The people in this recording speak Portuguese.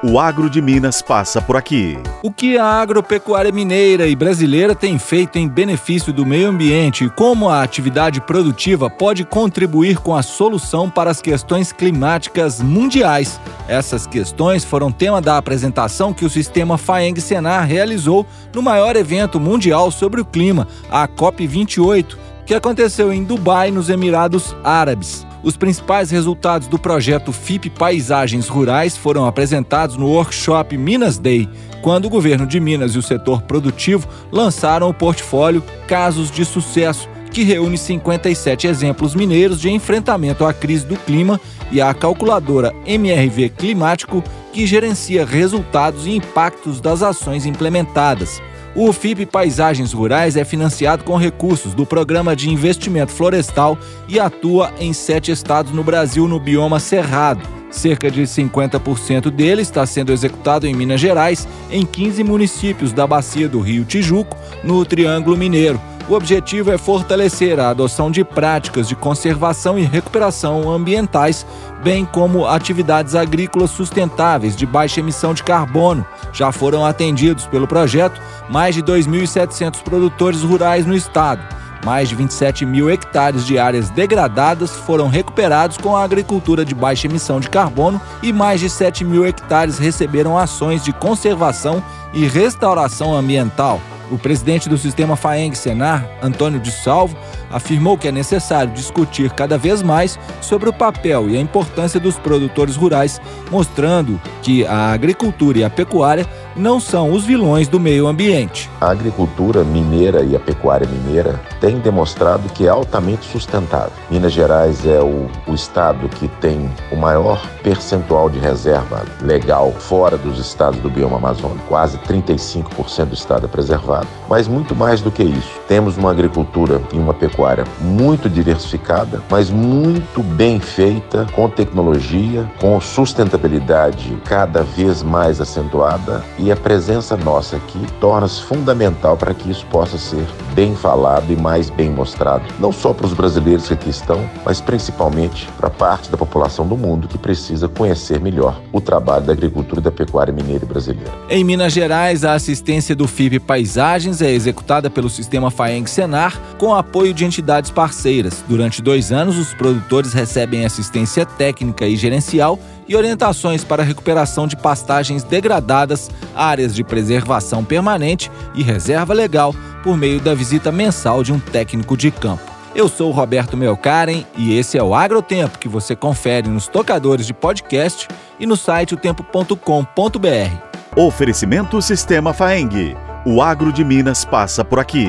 O agro de Minas passa por aqui. O que a agropecuária mineira e brasileira tem feito em benefício do meio ambiente e como a atividade produtiva pode contribuir com a solução para as questões climáticas mundiais. Essas questões foram tema da apresentação que o sistema Faeng Senar realizou no maior evento mundial sobre o clima, a COP28, que aconteceu em Dubai, nos Emirados Árabes. Os principais resultados do projeto FIP Paisagens Rurais foram apresentados no workshop Minas Day, quando o governo de Minas e o setor produtivo lançaram o portfólio Casos de Sucesso, que reúne 57 exemplos mineiros de enfrentamento à crise do clima e a calculadora MRV Climático, que gerencia resultados e impactos das ações implementadas. O FIP Paisagens Rurais é financiado com recursos do Programa de Investimento Florestal e atua em sete estados no Brasil no bioma Cerrado. Cerca de 50% dele está sendo executado em Minas Gerais, em 15 municípios da bacia do Rio Tijuco, no Triângulo Mineiro. O objetivo é fortalecer a adoção de práticas de conservação e recuperação ambientais, bem como atividades agrícolas sustentáveis de baixa emissão de carbono. Já foram atendidos pelo projeto mais de 2.700 produtores rurais no estado. Mais de 27 mil hectares de áreas degradadas foram recuperados com a agricultura de baixa emissão de carbono e mais de 7 mil hectares receberam ações de conservação e restauração ambiental. O presidente do sistema FAENG Senar, Antônio de Salvo, afirmou que é necessário discutir cada vez mais sobre o papel e a importância dos produtores rurais, mostrando que a agricultura e a pecuária não são os vilões do meio ambiente. A agricultura mineira e a pecuária mineira têm demonstrado que é altamente sustentável. Minas Gerais é o, o estado que tem o maior percentual de reserva legal fora dos estados do bioma amazônico, quase 35% do estado é preservado. Mas muito mais do que isso, temos uma agricultura e uma pecuária muito diversificada, mas muito bem feita, com tecnologia, com sustentabilidade cada vez mais acentuada e a presença nossa aqui torna-se fundamental para que isso possa ser bem falado e mais bem mostrado, não só para os brasileiros que aqui estão, mas principalmente para parte da população do mundo que precisa conhecer melhor o trabalho da agricultura e da pecuária mineira e brasileira. Em Minas Gerais, a assistência do FIP Paisagens é executada pelo sistema FAENG Senar com apoio de entidades parceiras. Durante dois anos, os produtores recebem assistência técnica e gerencial e orientações para a recuperação de pastagens degradadas, áreas de preservação permanente e reserva legal por meio da visita mensal de um técnico de campo. Eu sou o Roberto Melkaren e esse é o Agrotempo que você confere nos tocadores de podcast e no site otempo.com.br. Oferecimento Sistema Faeng. O agro de Minas passa por aqui.